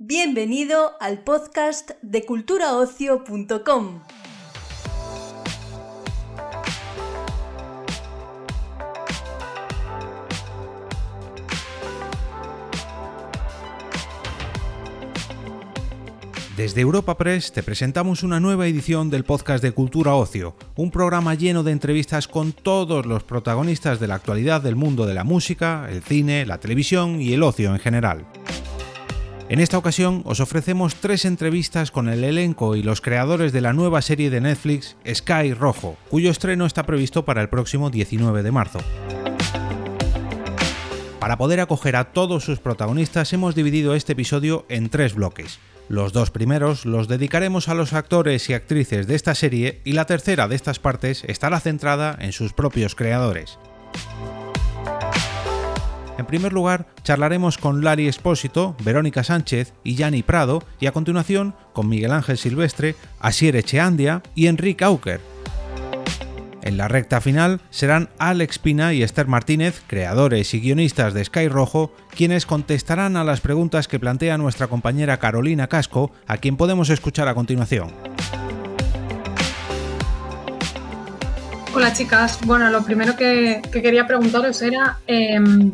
Bienvenido al podcast de culturaocio.com. Desde Europa Press te presentamos una nueva edición del podcast de Cultura Ocio, un programa lleno de entrevistas con todos los protagonistas de la actualidad del mundo de la música, el cine, la televisión y el ocio en general. En esta ocasión os ofrecemos tres entrevistas con el elenco y los creadores de la nueva serie de Netflix Sky Rojo, cuyo estreno está previsto para el próximo 19 de marzo. Para poder acoger a todos sus protagonistas hemos dividido este episodio en tres bloques. Los dos primeros los dedicaremos a los actores y actrices de esta serie y la tercera de estas partes estará centrada en sus propios creadores. En primer lugar, charlaremos con Lari Espósito, Verónica Sánchez y Yanni Prado, y a continuación con Miguel Ángel Silvestre, Asier Echeandia y Enrique Auker, en la recta final serán Alex Pina y Esther Martínez, creadores y guionistas de Sky Rojo, quienes contestarán a las preguntas que plantea nuestra compañera Carolina Casco, a quien podemos escuchar a continuación. Hola chicas, bueno, lo primero que, quería preguntaros era em,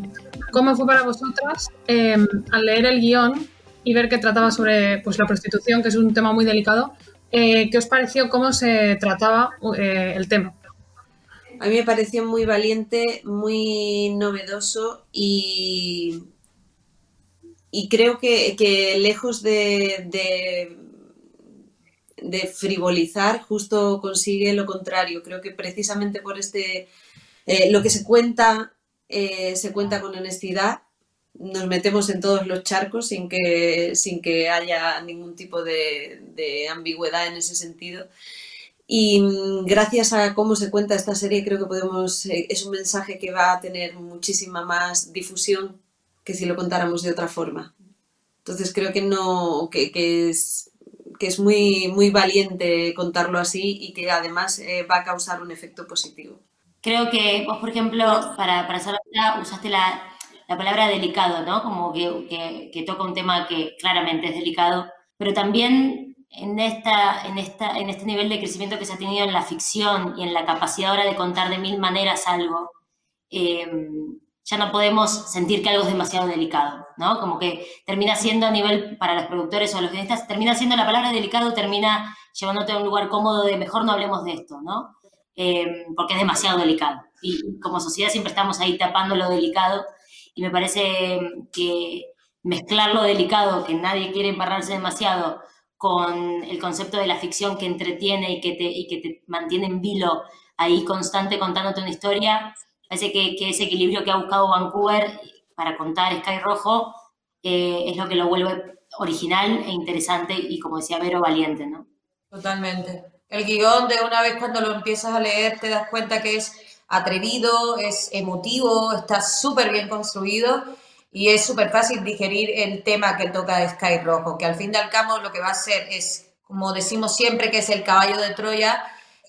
cómo fue para vosotras em, al leer el guion y ver que trataba sobre pues, la prostitución, que es un tema muy delicado, eh, ¿qué os pareció cómo se trataba eh, el tema? A mí me pareció muy valiente, muy novedoso y, y creo que, lejos de, de, frivolizar, justo consigue lo contrario. Creo que precisamente por este, eh, lo que se cuenta, eh, se cuenta con honestidad. Nos metemos en todos los charcos sin que, sin que haya ningún tipo de, ambigüedad en ese sentido. Y mm, gracias a cómo se cuenta esta serie, creo que podemos, eh, es un mensaje que va a tener muchísima más difusión que si lo contáramos de otra forma. Entonces creo que no, que, que es, que es muy, muy valiente contarlo así y que además eh, va a causar un efecto positivo. Creo que vos, por ejemplo, para, para hacerlo usaste la, la, palabra delicado, ¿no? Como que, que, que toca un tema que claramente es delicado, pero también en, esta, en, esta, en este nivel de crecimiento que se ha tenido en la ficción y en la capacidad ahora de contar de mil maneras algo, eh, ya no podemos sentir que algo es demasiado delicado, ¿no? Como que termina siendo a nivel para los productores o los guionistas, termina siendo la palabra delicado, termina llevándote a un lugar cómodo de mejor no hablemos de esto, ¿no? Eh, porque es demasiado delicado. Y como sociedad siempre estamos ahí tapando lo delicado y me parece que mezclar lo delicado, que nadie quiere embarrarse demasiado, con el concepto de la ficción que entretiene y que te, y que te mantiene en vilo ahí constante contándote una historia. Parece que, ese equilibrio que ha buscado Vancouver para contar Sky Rojo eh, es lo que lo vuelve original e interesante y, como decía Vero, valiente, ¿no? Totalmente. El guion, de una vez cuando lo empiezas a leer, te das cuenta que es atrevido, es emotivo, está súper bien construido y es súper fácil digerir el tema que toca Sky Rojo, que al fin y al cabo lo que va a hacer es, como decimos siempre, que es el caballo de Troya,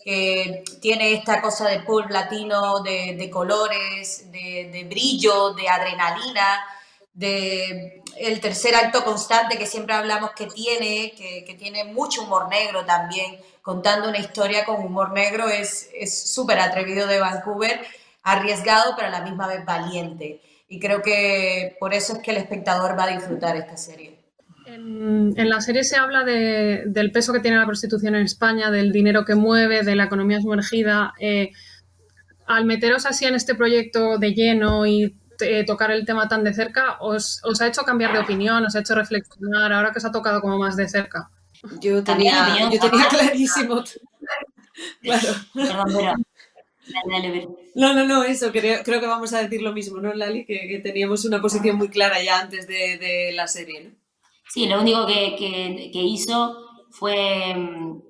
que tiene esta cosa de pulp latino, de, colores, de, brillo, de adrenalina, de el tercer acto constante que siempre hablamos que tiene, que, tiene mucho humor negro también, contando una historia con humor negro, es súper atrevido de Vancouver, arriesgado, pero a la misma vez valiente y creo que por eso es que el espectador va a disfrutar esta serie. En, la serie se habla del peso que tiene la prostitución en España, del dinero que mueve, de la economía sumergida. Eh, al meteros así en este proyecto de lleno y eh, tocar el tema tan de cerca, os, ha hecho cambiar de opinión? ¿Os ha hecho reflexionar ahora que os ha tocado como más de cerca? Yo tenía, yo tenía clarísimo. claro. Perdón, no, no, no, eso, creo, creo que vamos a decir lo mismo, ¿no, Lali? Que, teníamos una posición muy clara ya antes de, la serie, ¿no? Sí, lo único que, hizo fue mm,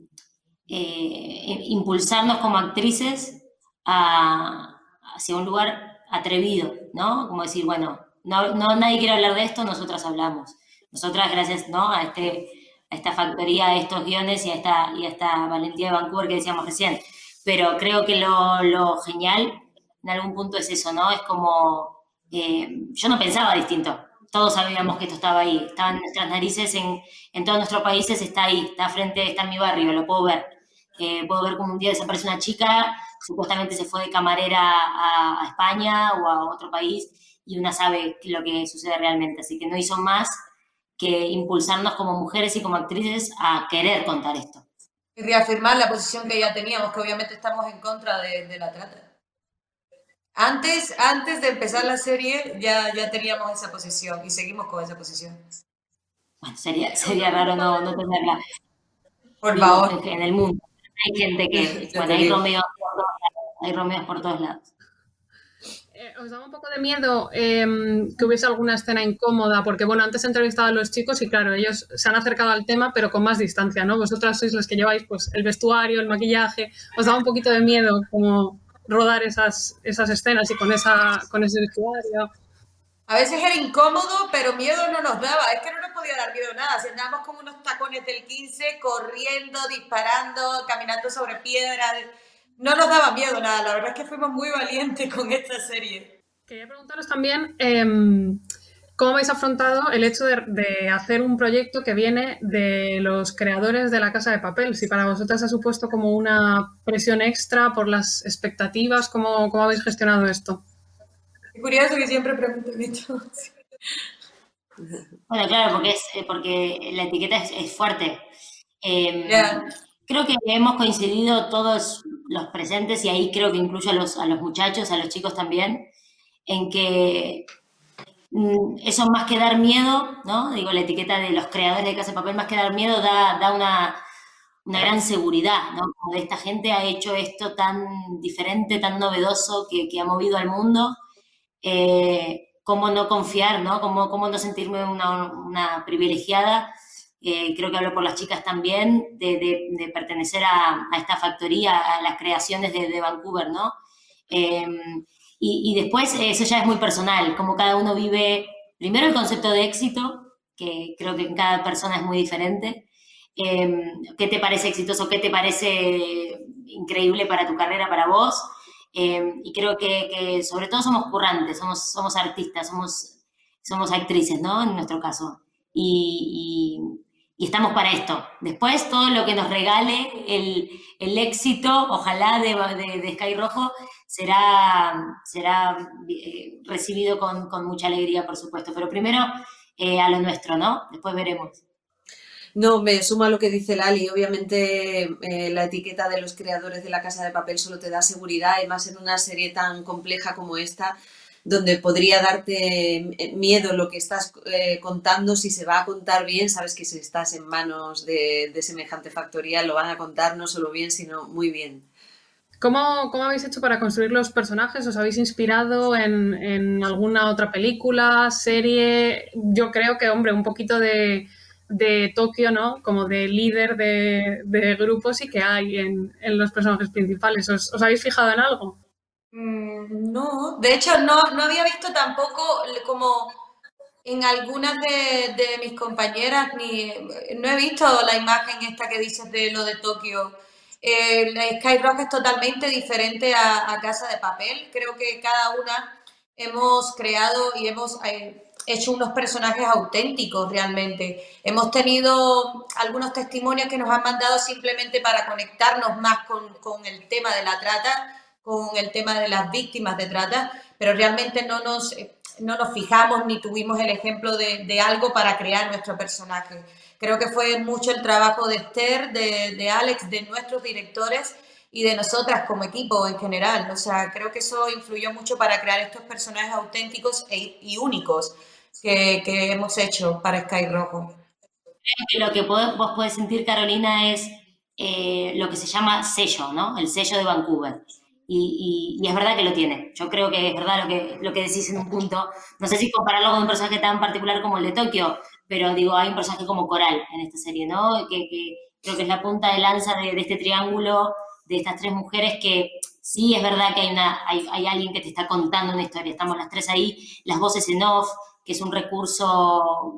eh, impulsarnos como actrices hacia un lugar atrevido, ¿no? Como decir, bueno, no, nadie quiere hablar de esto, nosotras hablamos. Nosotras, gracias ¿no? a, este, a esta factoría, a estos guiones y a, esta, y a esta valentía de Vancouver que decíamos recién, pero creo que lo, genial en algún punto es eso, ¿no? Es como, eh, yo no pensaba distinto. todos sabíamos que esto estaba ahí, estaba en nuestras narices, en, en todos nuestros países está ahí, está frente, está en mi barrio, lo puedo ver. Eh, puedo ver como un día desaparece una chica, supuestamente se fue de camarera a, a, España o a otro país y una sabe lo que sucede realmente. Así que no hizo más que impulsarnos como mujeres y como actrices a querer contar esto. Y reafirmar la posición que ya teníamos, que obviamente estamos en contra de, de la trata. Antes, antes de empezar la serie ya, ya teníamos esa posición y seguimos con esa posición. Bueno, sería, sería raro no, no tenerla. Por favor. En el mundo. Hay gente que, bueno, hay romeos. Hay romeos por todos lados. ¿Os daba un poco de miedo eh, que hubiese alguna escena incómoda? Porque, bueno, antes he entrevistado a los chicos y, claro, ellos se han acercado al tema, pero con más distancia, ¿no? Vosotras sois los que lleváis, pues, el vestuario, el maquillaje. ¿Os daba un poquito de miedo como rodar esas, esas escenas y con, esa, con ese vestuario? A veces era incómodo, pero miedo no nos daba. Es que no nos podía dar miedo nada. Si andábamos con unos tacones del 15, corriendo, disparando, caminando sobre piedras. No nos daba miedo nada. La verdad es que fuimos muy valientes con esta serie. Quería preguntaros también eh, cómo habéis afrontado el hecho de, de, hacer un proyecto que viene de los creadores de la Casa de Papel. Si para vosotras ha supuesto como una presión extra por las expectativas, ¿cómo, cómo habéis gestionado esto? Es curioso que siempre pregunten esto. Bueno, claro, porque, es, porque la etiqueta es, es fuerte. Eh, yeah. Creo que hemos coincidido todos los presentes, y ahí creo que incluyo a los, a los muchachos, a los chicos también, en que mm, eso más que dar miedo, ¿no? Digo, la etiqueta de los creadores de Casa de Papel, más que dar miedo, da, da una, una gran seguridad, ¿no? Como de esta gente ha hecho esto tan diferente, tan novedoso, que, que ha movido al mundo eh, cómo no confiar, ¿no? Cómo, cómo no sentirme una, una privilegiada. Eh, creo que hablo por las chicas también, de, de, de pertenecer a, a, esta factoría, a las creaciones de, de Vancouver, ¿no? Eh, y, y, después eso ya es muy personal, como cada uno vive, primero el concepto de éxito, que creo que en cada persona es muy diferente. Eh, ¿Qué te parece exitoso? ¿Qué te parece increíble para tu carrera, para vos? Eh, y creo que, que, sobre todo somos currantes, somos, somos artistas, somos, somos actrices, ¿no? En nuestro caso. Y, y, y, estamos para esto. Después, todo lo que nos regale el, el éxito, ojalá, de, de, Sky Rojo, será, será eh, recibido con, con, mucha alegría, por supuesto. Pero primero, eh, a lo nuestro, ¿no? Después veremos. No, me suma lo que dice Lali. Obviamente eh, la etiqueta de los creadores de la Casa de Papel solo te da seguridad, además en una serie tan compleja como esta, donde podría darte eh, miedo lo que estás eh, contando, si se va a contar bien, sabes que si estás en manos de, semejante factoría lo van a contar no solo bien, sino muy bien. ¿Cómo, cómo habéis hecho para construir los personajes? ¿Os habéis inspirado en, en alguna otra película, serie? Yo creo que, hombre, un poquito de de Tokio, ¿no? Como de líder de, de grupos y que hay en, en los personajes principales. ¿Os, ¿Os, habéis fijado en algo? Mm, no, de hecho no, no había visto tampoco como en algunas de, mis compañeras, ni no he visto la imagen esta que dices de lo de Tokio. Eh, es totalmente diferente a, a, Casa de Papel. Creo que cada una hemos creado y hemos... Eh, hecho unos personajes auténticos realmente. Hemos tenido algunos testimonios que nos han mandado simplemente para conectarnos más con, con, el tema de la trata, con el tema de las víctimas de trata, pero realmente no nos, no nos fijamos ni tuvimos el ejemplo de, de algo para crear nuestro personaje. Creo que fue mucho el trabajo de Esther, de, de Alex, de nuestros directores y de nosotras como equipo en general. O sea, creo que eso influyó mucho para crear estos personajes auténticos e, y únicos que, que hemos hecho para Sky Rojo. Lo que vos podés sentir, Carolina, es eh, lo que se llama sello, ¿no? El sello de Vancouver. Y, y, y, es verdad que lo tiene. Yo creo que es verdad lo que, lo que decís en un punto. No sé si compararlo con un personaje tan particular como el de Tokio, pero digo, hay un personaje como Coral en esta serie, ¿no? Que, que creo que es la punta de lanza de, de, este triángulo, de estas tres mujeres que sí es verdad que hay, una, hay, hay alguien que te está contando una historia. Estamos las tres ahí, las voces en off, que es un recurso,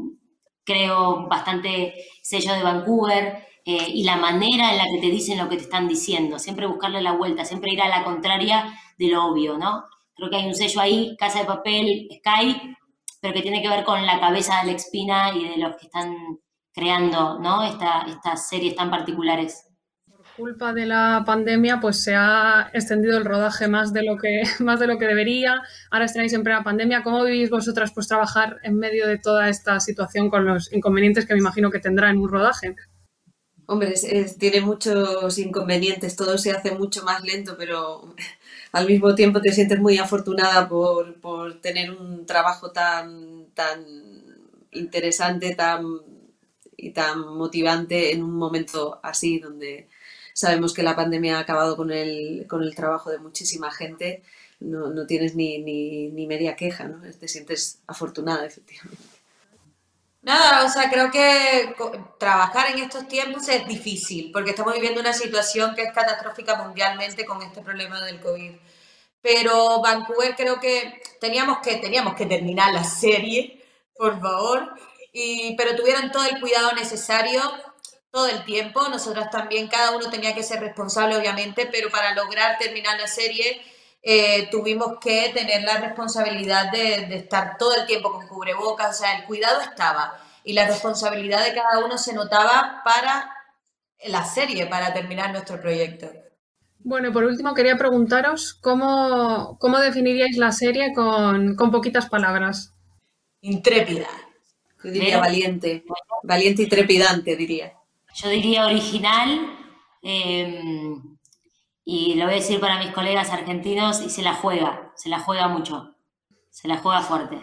creo, bastante sello de Vancouver, eh, y la manera en la que te dicen lo que te están diciendo, siempre buscarle la vuelta, siempre ir a la contraria de lo obvio, ¿no? Creo que hay un sello ahí, Casa de Papel, Sky, pero que tiene que ver con la cabeza de Alex Pina y de los que están creando ¿no? estas series tan particulares culpa de la pandemia, pues se ha extendido el rodaje más de lo que, más de lo que debería. Ahora estáis en plena pandemia. ¿Cómo vivís vosotras pues trabajar en medio de toda esta situación con los inconvenientes que me imagino que tendrá en un rodaje? Hombre, tiene muchos inconvenientes, todo se hace mucho más lento, pero al mismo tiempo te sientes muy afortunada por, por tener un trabajo tan, tan interesante tan, y tan motivante en un momento así donde Sabemos que la pandemia ha acabado con el, con el trabajo de muchísima gente. No, no tienes ni, ni, ni, media queja, ¿no? Te sientes afortunada, efectivamente. Nada, o sea, creo que trabajar en estos tiempos es difícil, porque estamos viviendo una situación que es catastrófica mundialmente con este problema del COVID. Pero Vancouver creo que teníamos que, teníamos que terminar la serie, por favor, y, pero tuvieron todo el cuidado necesario todo el tiempo. Nosotros también, cada uno tenía que ser responsable, obviamente, pero para lograr terminar la serie eh, tuvimos que tener la responsabilidad de, estar todo el tiempo con cubrebocas, o sea, el cuidado estaba y la responsabilidad de cada uno se notaba para la serie, para terminar nuestro proyecto. Bueno, y por último quería preguntaros cómo, cómo definiríais la serie con, con poquitas palabras. Intrépida. Yo diría valiente, valiente y trepidante, diría yo diría original, em, y lo voy a decir para mis colegas argentinos, y se la juega, se la juega mucho, se la juega fuerte.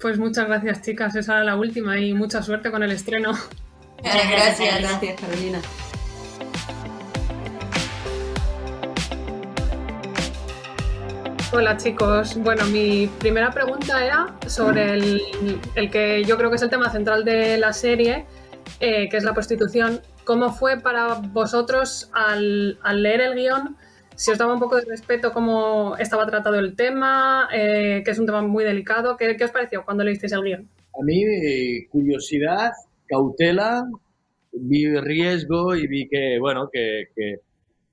Pues muchas gracias chicas, esa era la última y mucha suerte con el estreno. Muchas gracias, gracias Carolina. Hola chicos, bueno, mi primera pregunta era sobre el, el que yo creo que es el tema central de la serie, eh, que es la prostitución. ¿Cómo fue para vosotros al, leer el guion? Si os daba un poco de respeto cómo estaba tratado el tema, eh, que es un tema muy delicado, ¿qué, os pareció cuando leísteis el guion? A mí, curiosidad, cautela, vi riesgo y vi que, bueno, que,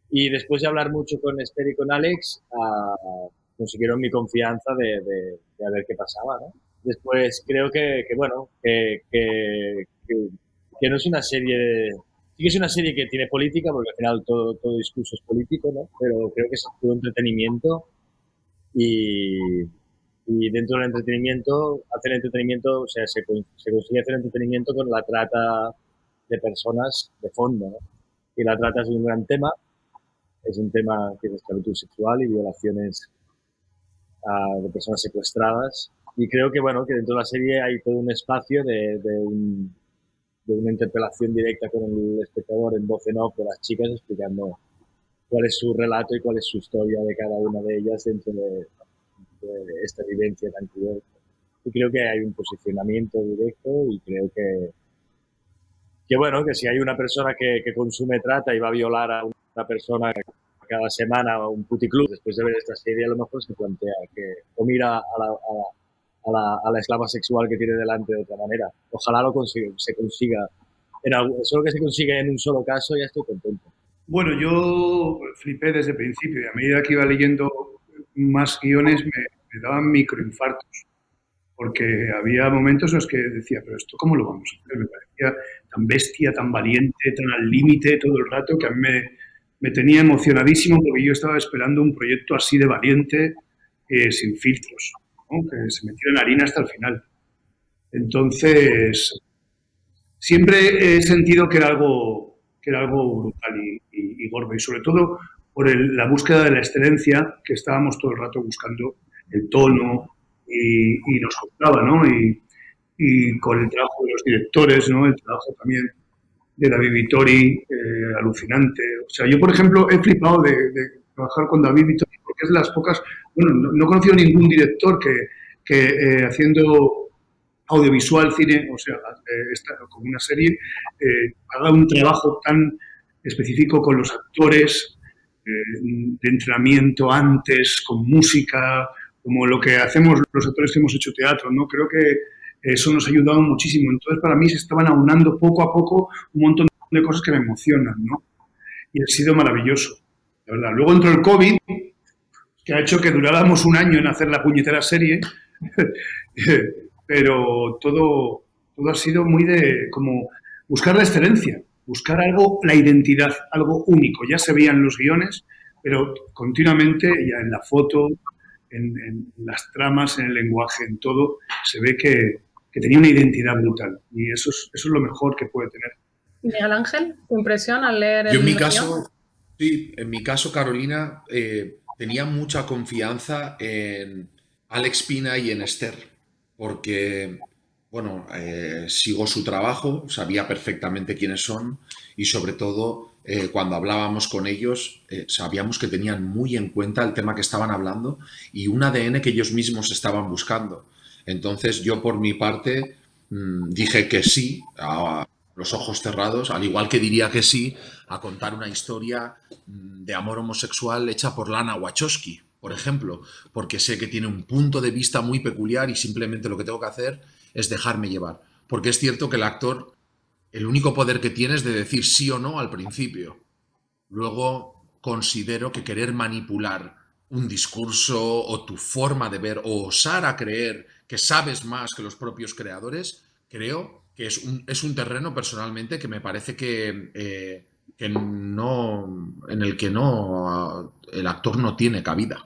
y después de hablar mucho con Esther y con Alex, uh, consiguieron mi confianza de, de, a ver qué pasaba, ¿no? Después creo que, que bueno, que, que, que no es una serie, sí que es una serie que tiene política, porque al final todo, todo discurso es político, ¿no? Pero creo que es todo entretenimiento y, y dentro del entretenimiento, hacer entretenimiento, o sea, se, se consigue hacer entretenimiento con la trata de personas de fondo, ¿no? Y la trata es un gran tema, es un tema que es esclavitud sexual y violaciones a, de personas secuestradas. Y creo que, bueno, que dentro de la serie hay todo un espacio de, de un, de una interpelación directa con el espectador en voz en off de las chicas explicando cuál es su relato y cuál es su historia de cada una de ellas dentro de, esta vivencia tan cruel. Y creo que hay un posicionamiento directo y creo que, que bueno, que si hay una persona que, que consume trata y va a violar a una persona cada semana a un puticlub, después de ver esta serie a lo mejor se plantea que o mira a la, a a la, a la esclava sexual que tiene delante de otra manera. Ojalá lo consiga, se consiga. En algo, solo que se consiga en un solo caso, ya estoy contento. Bueno, yo flipé desde el principio y a medida que iba leyendo más guiones me, me daban microinfartos. Porque había momentos en los que decía, pero esto cómo lo vamos a hacer? Me parecía tan bestia, tan valiente, tan al límite todo el rato que a mí me, me, tenía emocionadísimo porque yo estaba esperando un proyecto así de valiente, eh, sin filtros que se metió en harina hasta el final. Entonces, siempre he sentido que era algo, que era algo brutal y, y, gordo, y sobre todo por la búsqueda de la excelencia, que estábamos todo el rato buscando el tono y, nos costaba, ¿no? Y, con el trabajo de los directores, ¿no? El trabajo también de David Vittori, eh, alucinante. O sea, yo, por ejemplo, he flipado de, trabajar con David Vittori porque es de las pocas bueno, no, he conocido ningún director que, eh, haciendo audiovisual, cine, o sea, eh, como una serie, eh, haga un trabajo tan específico con los actores, de entrenamiento antes, con música, como lo que hacemos los actores que hemos hecho teatro, ¿no? Creo que eso nos ha ayudado muchísimo. Entonces, para mí se estaban aunando poco a poco un montón de cosas que me emocionan, ¿no? Y ha sido maravilloso, la verdad. Luego entró el COVID, que ha hecho que duráramos un año en hacer la puñetera serie, pero todo, todo ha sido muy de como buscar la excelencia, buscar algo, la identidad, algo único. Ya se veían los guiones, pero continuamente, ya en la foto, en, las tramas, en el lenguaje, en todo, se ve que, tenía una identidad brutal. Y eso es, eso es lo mejor que puede tener. Miguel Ángel, tu impresión al leer el Yo en mi caso, sí, en mi caso, Carolina, eh, tenía mucha confianza en Alex Pina y en Esther, porque, bueno, eh, sigo su trabajo, sabía perfectamente quiénes son y sobre todo eh, cuando hablábamos con ellos sabíamos que tenían muy en cuenta el tema que estaban hablando y un ADN que ellos mismos estaban buscando. Entonces yo por mi parte mm, dije que sí a, los ojos cerrados, al igual que diría que sí a contar una historia mm, de amor homosexual hecha por Lana Wachowski, por ejemplo, porque sé que tiene un punto de vista muy peculiar y simplemente lo que tengo que hacer es dejarme llevar. Porque es cierto que el actor, el único poder que tiene es de decir sí o no al principio. Luego considero que querer manipular un discurso o tu forma de ver o osar a creer que sabes más que los propios creadores, creo que es un, es un terreno personalmente que me parece que, eh, que no, en el que no, el actor no tiene cabida.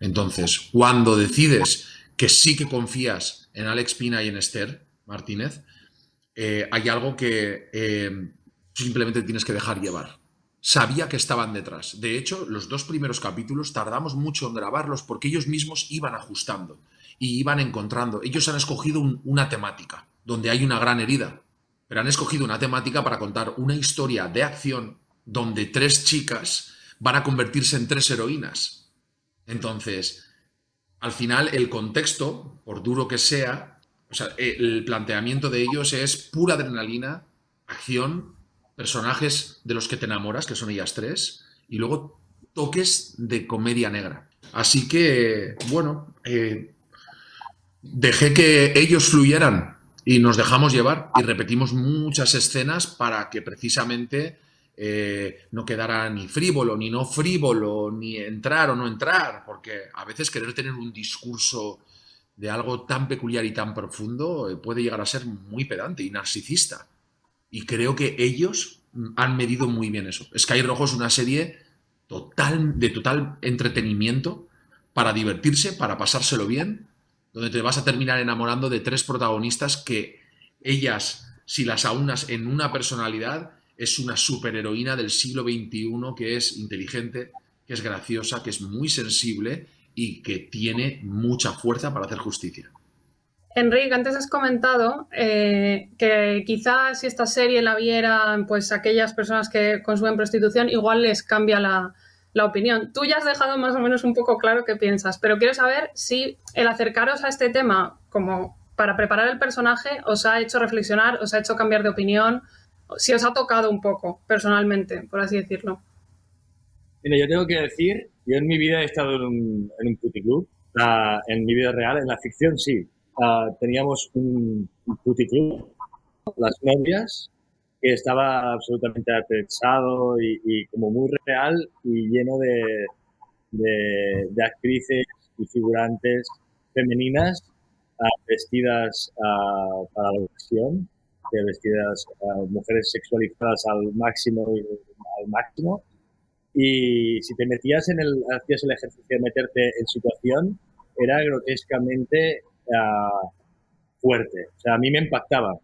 Entonces, cuando decides que sí que confías en Alex Pina y en Esther Martínez, eh, hay algo que eh, simplemente tienes que dejar llevar. Sabía que estaban detrás. De hecho, los dos primeros capítulos tardamos mucho en grabarlos porque ellos mismos iban ajustando y iban encontrando. Ellos han escogido una temática donde hay una gran herida, pero han escogido una temática para contar una historia de acción donde tres chicas van a convertirse en tres heroínas. Entonces, al final el contexto, por duro que sea, o sea, el planteamiento de ellos es pura adrenalina, acción, personajes de los que te enamoras, que son ellas tres, y luego toques de comedia negra. Así que, bueno, eh, dejé que ellos fluyeran y nos dejamos llevar y repetimos muchas escenas para que precisamente eh, no quedara ni frívolo, ni no frívolo, ni entrar o no entrar, porque a veces querer tener un discurso de algo tan peculiar y tan profundo eh, puede llegar a ser muy pedante y narcisista. Y creo que ellos han medido muy bien eso. Sky Rojo es una serie total, de total entretenimiento para divertirse, para pasárselo bien donde te vas a terminar enamorando de tres protagonistas que ellas, si las aunas en una personalidad, es una superheroína del siglo XXI que es inteligente, que es graciosa, que es muy sensible y que tiene mucha fuerza para hacer justicia. Enrique, antes has comentado eh, que quizás si esta serie la vieran pues aquellas personas que consumen prostitución, igual les cambia la, la opinión. Tú ya has dejado más o menos un poco claro qué piensas, pero quiero saber si el acercaros a este tema como para preparar el personaje os ha hecho reflexionar, os ha hecho cambiar de opinión, si os ha tocado un poco personalmente, por así decirlo. Mira, yo tengo que decir, yo en mi vida he estado en un, en un puticlub, en mi vida real, en la ficción sí. teníamos un, un puticlub, las novias, que estaba absolutamente pensado y, como muy real y lleno de, de, actrices y figurantes femeninas ah, vestidas ah, para la ocasión, vestidas ah, mujeres sexualizadas al máximo y al máximo. Y si te metías en el, hacías el ejercicio de meterte en situación, era grotescamente fuerte. O sea, a mí me impactaba.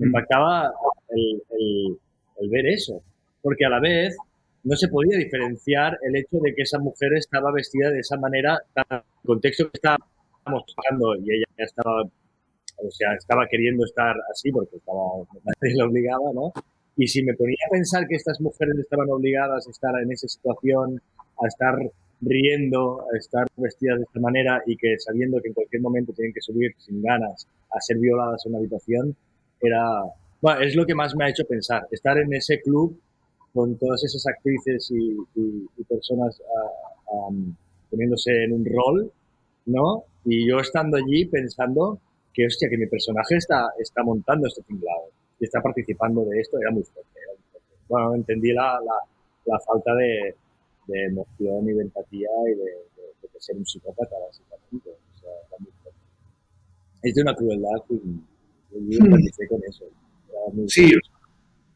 Me impactaba el, ver eso, porque a la vez no se podía diferenciar el hecho de que esa mujer estaba vestida de esa manera, el contexto que estábamos tocando y ella estaba, o sea, estaba queriendo estar así porque estaba, nadie la obligaba, ¿no? Y si me ponía a pensar que estas mujeres estaban obligadas a estar en esa situación, a estar riendo, a estar vestidas de esta manera y que sabiendo que en cualquier momento tienen que subir sin ganas a ser violadas en una habitación, era, bueno, es lo que más me ha hecho pensar, estar en ese club con todas esas actrices y, personas uh, poniéndose en un rol, ¿no? Y yo estando allí pensando que, hostia, que mi personaje está, está montando este tinglado y está participando de esto, era muy fuerte. Bueno, entendí la, la, falta de, de, emoción y de empatía y de, ser un psicópata, básicamente. O sea, era muy fuerte. Es de una crueldad y yo empecé con eso. Sí,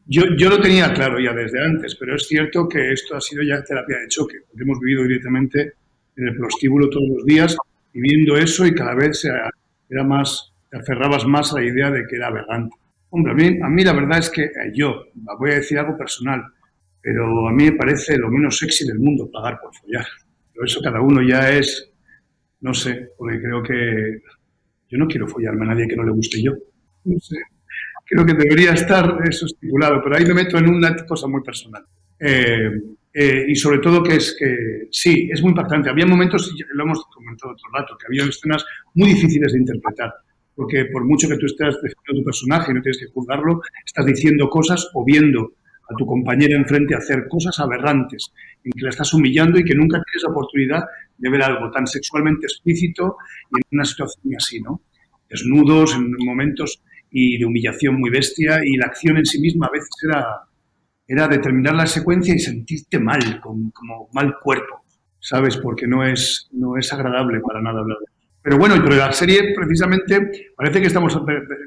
yo, yo lo tenía claro ya desde antes, pero es cierto que esto ha sido ya terapia de choque, porque hemos vivido directamente en el prostíbulo todos los días y viendo eso y cada vez se, era más, te aferrabas más a la idea de que era aberrante. Hombre, a mí, a mí la verdad es que eh, yo, voy a decir algo personal, pero a mí me parece lo menos sexy del mundo pagar por follar. Pero eso cada uno ya es, no sé, porque creo que yo no quiero follarme a nadie que no le guste yo. No sé, creo que debería estar eso estipulado, pero ahí me meto en una cosa muy personal. Eh, eh, y sobre todo que es que sí, es muy impactante. Había momentos, lo hemos comentado otro rato, que había escenas muy difíciles de interpretar, porque por mucho que tú estés definiendo tu personaje y no tienes que juzgarlo, estás diciendo cosas o viendo a tu compañera enfrente hacer cosas aberrantes, en que la estás humillando y que nunca tienes la oportunidad de ver algo tan sexualmente explícito y en una situación así, ¿no? Desnudos, en momentos y de humillación muy bestia y la acción en sí misma a veces era, era determinar la secuencia y sentirte mal, como, como mal cuerpo, ¿sabes? Porque no es, no es agradable para nada hablar de eso. Pero bueno, pero la serie precisamente parece que estamos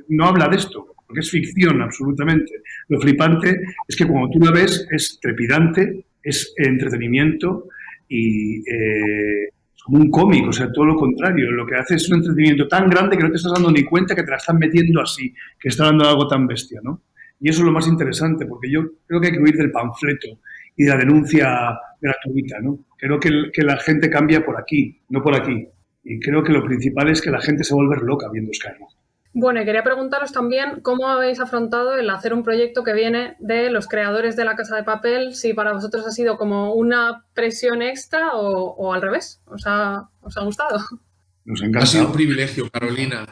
no habla de esto, porque es ficción absolutamente. Lo flipante es que cuando tú la ves es trepidante, es entretenimiento y eh, como un cómic, o sea, todo lo contrario. Lo que hace es un entretenimiento tan grande que no te estás dando ni cuenta que te la están metiendo así, que está dando algo tan bestia, ¿no? Y eso es lo más interesante, porque yo creo que hay que huir del panfleto y de la denuncia gratuita, ¿no? Creo que, que la gente cambia por aquí, no por aquí. Y creo que lo principal es que la gente se vuelve loca viendo Skyrim. Bueno, y quería preguntaros también cómo habéis afrontado el hacer un proyecto que viene de los creadores de la Casa de Papel, si para vosotros ha sido como una presión extra o, al revés, ¿Os ha, ¿os ha gustado? Nos ha sido un privilegio, Carolina,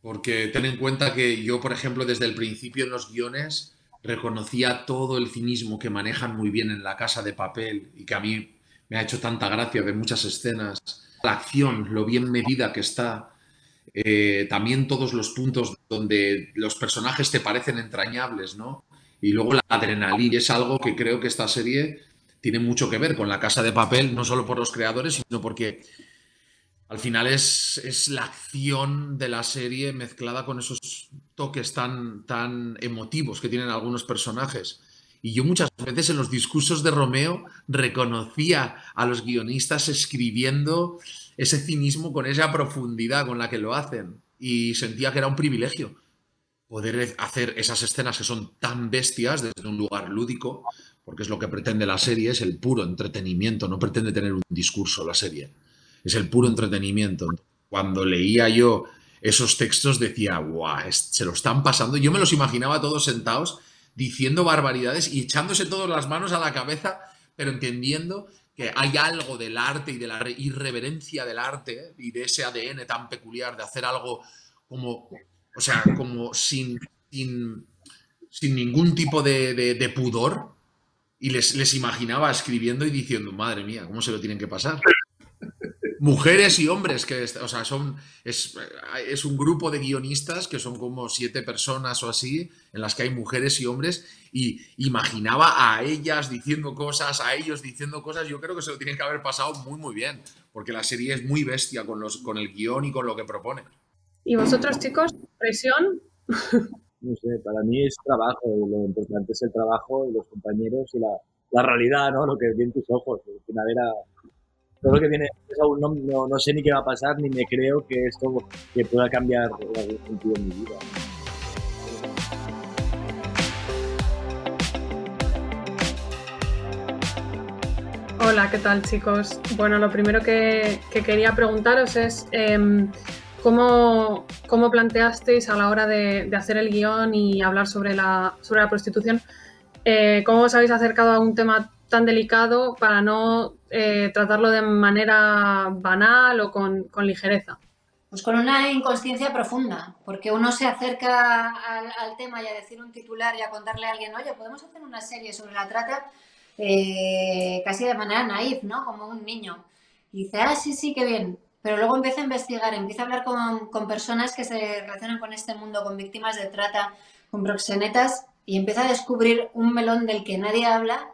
porque ten en cuenta que yo, por ejemplo, desde el principio en los guiones reconocía todo el cinismo que manejan muy bien en la Casa de Papel y que a mí me ha hecho tanta gracia ver muchas escenas, la acción, lo bien medida que está eh, también todos los puntos donde los personajes te parecen entrañables, ¿no? Y luego la adrenalina, es algo que creo que esta serie tiene mucho que ver con la casa de papel, no solo por los creadores, sino porque al final es, es la acción de la serie mezclada con esos toques tan, tan emotivos que tienen algunos personajes. Y yo muchas veces en los discursos de Romeo reconocía a los guionistas escribiendo ese cinismo con esa profundidad con la que lo hacen. Y sentía que era un privilegio poder hacer esas escenas que son tan bestias desde un lugar lúdico, porque es lo que pretende la serie, es el puro entretenimiento, no pretende tener un discurso la serie, es el puro entretenimiento. Cuando leía yo esos textos decía, guau, se lo están pasando, yo me los imaginaba todos sentados diciendo barbaridades y echándose todas las manos a la cabeza, pero entendiendo que hay algo del arte y de la irreverencia del arte y de ese ADN tan peculiar de hacer algo como, o sea, como sin, sin, ningún tipo de, pudor. Y les, les imaginaba escribiendo y diciendo, madre mía, ¿cómo se lo tienen que pasar? mujeres y hombres, que o sea, son, es, es, un grupo de guionistas que son como siete personas o así, en las que hay mujeres y hombres, y imaginaba a ellas diciendo cosas, a ellos diciendo cosas, yo creo que se lo tienen que haber pasado muy, muy bien, porque la serie es muy bestia con, los, con el guion y con lo que propone. ¿Y vosotros, chicos, presión? No sé, para mí es trabajo, lo importante es el trabajo y los compañeros y la, la realidad, ¿no? Lo que ve en tus ojos. Era todo lo que viene, no, no, sé ni qué va a pasar, ni me creo que esto que pueda cambiar el sentido en mi vida. Hola, ¿qué tal chicos? Bueno, lo primero que, quería preguntaros es em, ¿cómo, ¿cómo, planteasteis a la hora de, hacer el guion y hablar sobre la, sobre la prostitución? Eh, ¿Cómo os habéis acercado a un tema tan delicado para no eh, tratarlo de manera banal o con, ligereza? Pues con una inconsciencia profunda, porque uno se acerca al, tema y a decir un titular y a contarle a alguien, oye, podemos hacer una serie sobre la trata eh, casi de manera naif, ¿no? Como un niño. Y dice, ah, sí, sí, qué bien. Pero luego empieza a investigar, empieza a hablar con, con personas que se relacionan con este mundo, con víctimas de trata, con proxenetas, y empieza a descubrir un melón del que nadie habla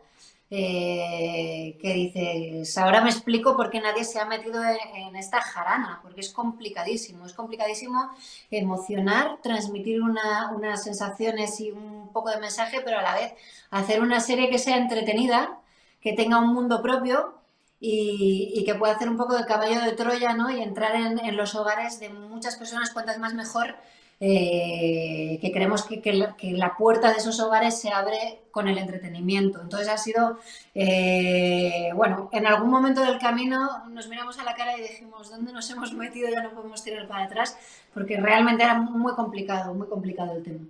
eh, que dices, ahora me explico por qué nadie se ha metido en, esta jarana, porque es complicadísimo, es complicadísimo emocionar, transmitir unas sensaciones y un poco de mensaje, pero a la vez hacer una serie que sea entretenida, que tenga un mundo propio y, que pueda hacer un poco de caballo de Troya ¿no? y entrar en, en los hogares de muchas personas, cuantas más mejor, eh, que creemos que, la, puerta de esos hogares se abre con el entretenimiento. Entonces ha sido, eh, bueno, en algún momento del camino nos miramos a la cara y dijimos, ¿dónde nos hemos metido? Ya no podemos tirar para atrás, porque realmente era muy complicado, muy complicado el tema.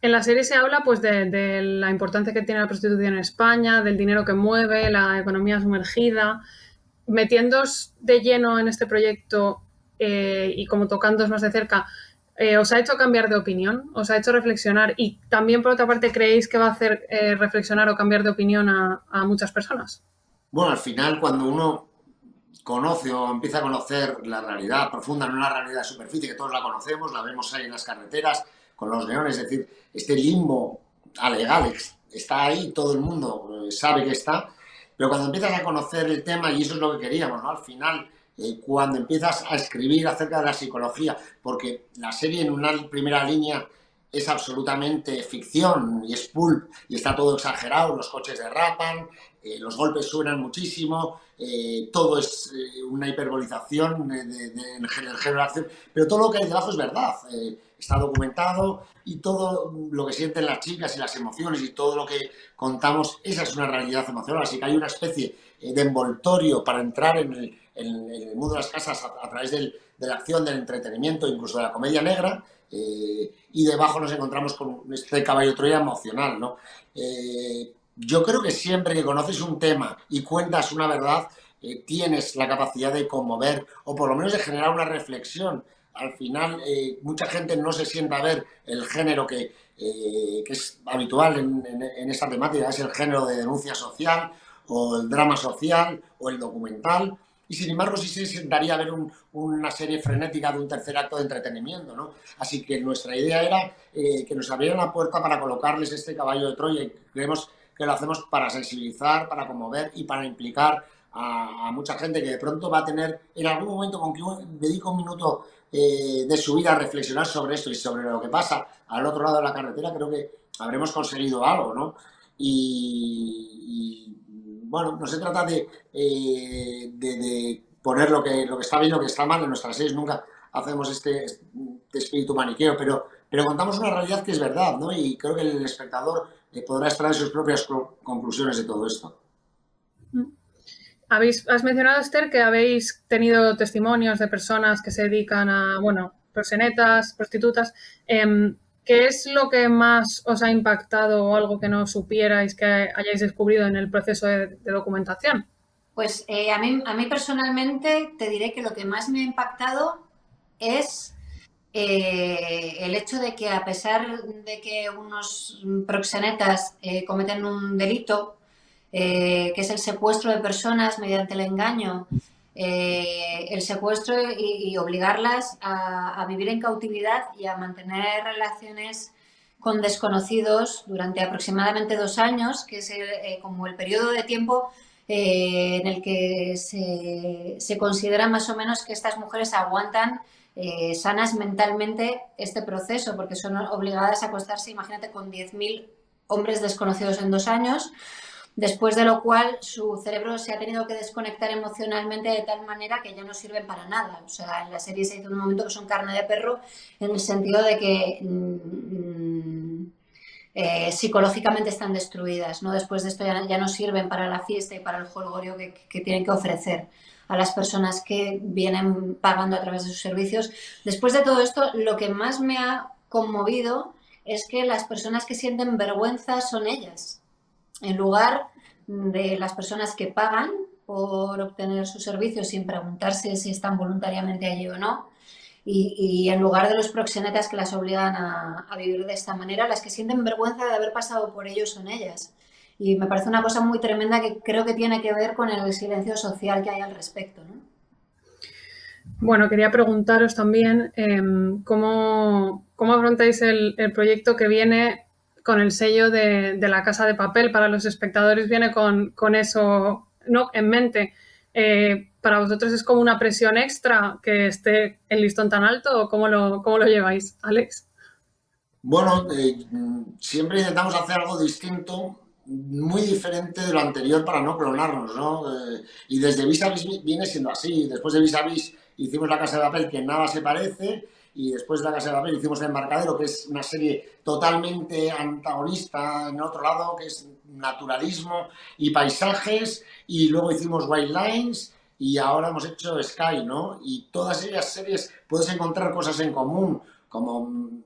En la serie se habla pues de, de, la importancia que tiene la prostitución en España, del dinero que mueve, la economía sumergida. Metiéndos de lleno en este proyecto, eh, y como tocándos más de cerca, eh, ¿os ha hecho cambiar de opinión? ¿Os ha hecho reflexionar? Y también, por otra parte, ¿creéis que va a hacer eh, reflexionar o cambiar de opinión a, muchas personas? Bueno, al final, cuando uno conoce o empieza a conocer la realidad profunda, no la realidad de superficie, que todos la conocemos, la vemos ahí en las carreteras, con los leones, es decir, este limbo alegal está ahí, todo el mundo sabe que está, pero cuando empiezas a conocer el tema, y eso es lo que queríamos, ¿no? Al final eh, cuando empiezas a escribir acerca de la psicología, porque la serie en una primera línea es absolutamente ficción y es pulp y está todo exagerado, los coches derrapan, eh, los golpes suenan muchísimo, eh, todo es una hiperbolización de, de, generación, pero todo lo que hay debajo es verdad, está documentado y todo lo que sienten las chicas y las emociones y todo lo que contamos, esa es una realidad emocional, así que hay una especie de envoltorio para entrar en el, en, el mundo de las casas a, través de la acción, del entretenimiento, incluso de la comedia negra, eh, y debajo nos encontramos con este caballo Troya emocional, ¿no? Eh, yo creo que siempre que conoces un tema y cuentas una verdad, eh, tienes la capacidad de conmover o por lo menos de generar una reflexión. Al final, mucha gente no se sienta a ver el género que, es habitual en, en, esta temática, es el género de denuncia social o el drama social o el documental y sin embargo sí se sentaría a ver una serie frenética de un tercer acto de entretenimiento, ¿no? Así que nuestra idea era eh, que nos abrieran la puerta para colocarles este caballo de Troya y creemos que lo hacemos para sensibilizar, para conmover y para implicar a, mucha gente que de pronto va a tener en algún momento con que dedica un minuto eh, de su vida a reflexionar sobre esto y sobre lo que pasa al otro lado de la carretera, creo que habremos conseguido algo, ¿no? Bueno, no se trata de, eh, de, poner lo que, lo que está bien, lo que está mal. En nuestras series nunca hacemos este, este, espíritu maniqueo, pero, pero contamos una realidad que es verdad, ¿no? Y creo que el espectador eh, podrá extraer sus propias conclusiones de todo esto. Habéis, has mencionado, Esther, que habéis tenido testimonios de personas que se dedican a, bueno, prosenetas, prostitutas. Em, ¿Qué es lo que más os ha impactado o algo que no supierais que hayáis descubrido en el proceso de, documentación? Pues eh, a, mí, a mí personalmente te diré que lo que más me ha impactado es eh, el hecho de que a pesar de que unos proxenetas eh, cometen un delito, que es el secuestro de personas mediante el engaño, eh, el secuestro y, obligarlas a, vivir en cautividad y a mantener relaciones con desconocidos durante aproximadamente dos años, que es eh, como el periodo de tiempo eh, en el que se, considera más o menos que estas mujeres aguantan sanas mentalmente este proceso, porque son obligadas a acostarse, imagínate, con 10.000 hombres desconocidos en dos años después de lo cual su cerebro se ha tenido que desconectar emocionalmente de tal manera que ya no sirven para nada. O sea, en la serie se dice un momento que son carne de perro en el sentido de que mm, eh, psicológicamente están destruidas. ¿no? Después de esto ya, no sirven para la fiesta y para el jolgorio que tienen que ofrecer a las personas que vienen pagando a través de sus servicios. Después de todo esto, lo que más me ha conmovido es que las personas que sienten vergüenza son ellas en lugar de las personas que pagan por obtener sus servicios sin preguntarse si están voluntariamente allí o no. Y, en lugar de los proxenetas que las obligan a, vivir de esta manera, las que sienten vergüenza de haber pasado por ellos son ellas. Y me parece una cosa muy tremenda que creo que tiene que ver con el silencio social que hay al respecto. Bueno, quería preguntaros también em, cómo, cómo, afrontáis el, el proyecto que viene con el sello de, la casa de papel. Para los espectadores viene con, eso ¿no? en mente. Eh, ¿Para vosotros es como una presión extra que esté el listón tan alto o cómo lo, cómo lo lleváis, Alex? Bueno, eh, siempre intentamos hacer algo distinto, muy diferente de lo anterior para no clonarnos, ¿no? Eh, y desde Vis a Vis viene siendo así. Después de Vis a Vis hicimos La Casa de Papel, que nada se parece, y después de La Casa de Papel hicimos El Embarcadero, que es una serie totalmente antagonista en otro lado, que es naturalismo y paisajes, y luego hicimos White Lines, y ahora hemos hecho Sky, ¿no? Y todas esas series puedes encontrar cosas en común, como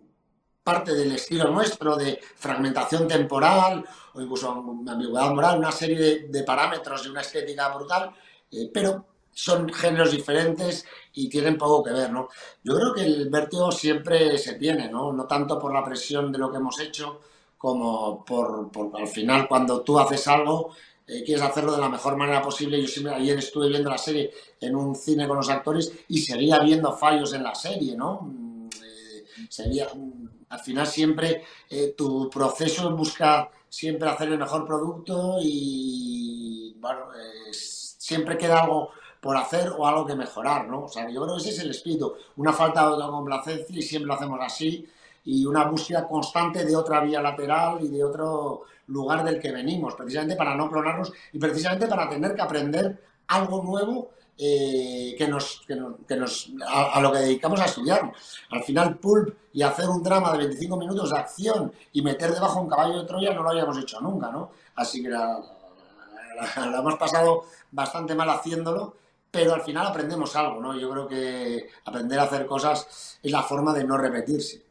parte del estilo nuestro de fragmentación temporal o incluso ambigüedad moral, una serie de, parámetros y una estética brutal, eh, pero son géneros diferentes y tienen poco que ver, ¿no? Yo creo que el vértigo siempre se tiene, ¿no? No tanto por la presión de lo que hemos hecho, como por, al final cuando tú haces algo, eh, quieres hacerlo de la mejor manera posible. Yo siempre ayer estuve viendo la serie en un cine con los actores y seguía viendo fallos en la serie, ¿no? Mm, eh, seguía, mm, al final siempre eh, tu proceso busca siempre hacer el mejor producto y bueno, siempre queda algo por hacer o algo que mejorar, ¿no? O sea, yo creo que ese es el espíritu, una falta de autocomplacencia y siempre lo hacemos así y una búsqueda constante de otra vía lateral y de otro lugar del que venimos, precisamente para no clonarnos y precisamente para tener que aprender algo nuevo eh, que nos, que nos, a, lo que dedicamos a estudiar. Al final, pulp y hacer un drama de 25 minutos de acción y meter debajo un caballo de Troya no lo habíamos hecho nunca, ¿no? Así que la, hemos pasado bastante mal haciéndolo, pero al final aprendemos algo, ¿no? Yo creo que aprender a hacer cosas es la forma de no repetirse.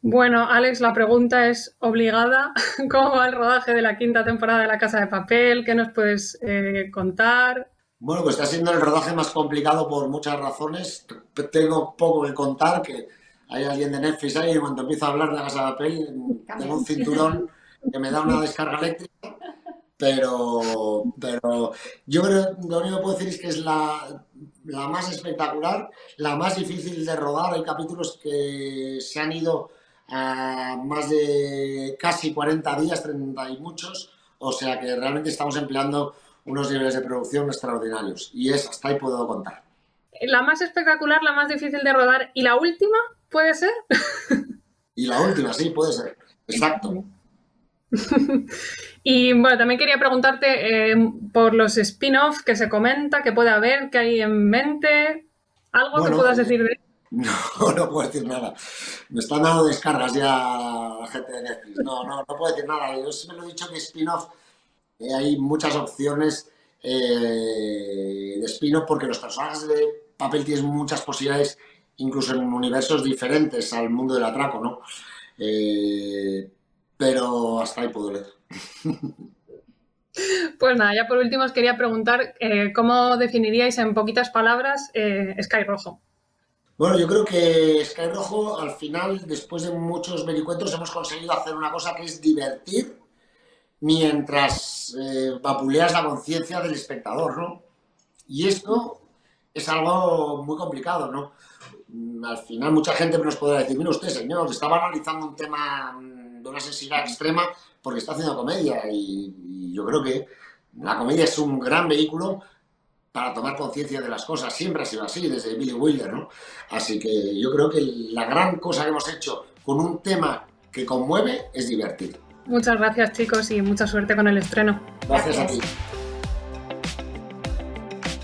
Bueno, Alex, la pregunta es obligada. ¿Cómo va el rodaje de la quinta temporada de La Casa de Papel? ¿Qué nos puedes eh, contar? Bueno, pues está siendo el rodaje más complicado por muchas razones. Tengo poco que contar, que hay alguien de Netflix ahí y cuando empiezo a hablar de la casa de papel tengo un cinturón que me da una descarga eléctrica. Pero, pero yo creo lo único que puedo decir es que es la, la más espectacular, la más difícil de rodar. Hay capítulos que se han ido a más de casi 40 días, 30 y muchos. O sea que realmente estamos empleando unos niveles de producción extraordinarios. Y es hasta ahí puedo contar. La más espectacular, la más difícil de rodar. ¿Y la última? ¿Puede ser? y la última, sí, puede ser. Exacto. y bueno, también quería preguntarte eh, por los spin-offs que se comenta, que puede haber, que hay en mente. ¿Algo que puedas decir de no, no puedo decir nada. Me están dando descargas ya la gente de Netflix. No, no, no puedo decir nada. Yo siempre lo he dicho que spin-off eh, hay muchas opciones eh, de spin-off porque los personajes de papel tienen muchas posibilidades, incluso en universos diferentes al mundo del atraco, ¿no? Eh, pero hasta ahí puedo leer. Pues nada, ya por último os quería preguntar cómo definiríais en poquitas palabras Sky Rojo. Bueno, yo creo que Sky Rojo, al final, después de muchos vericuentos, hemos conseguido hacer una cosa que es divertir mientras eh, vapuleas la conciencia del espectador, ¿no? Y esto es algo muy complicado, ¿no? Mm, al final mucha gente nos podrá decir, mira usted, señor, estaba analizando un tema mm, de una sensibilidad extrema porque está haciendo comedia y, yo creo que la comedia es un gran vehículo para tomar conciencia de las cosas. Siempre ha sido así, desde Billy Wilder, ¿no? Así que yo creo que la gran cosa que hemos hecho con un tema que conmueve es divertir. Muchas gracias chicos y mucha suerte con el estreno. Gracias, a ti.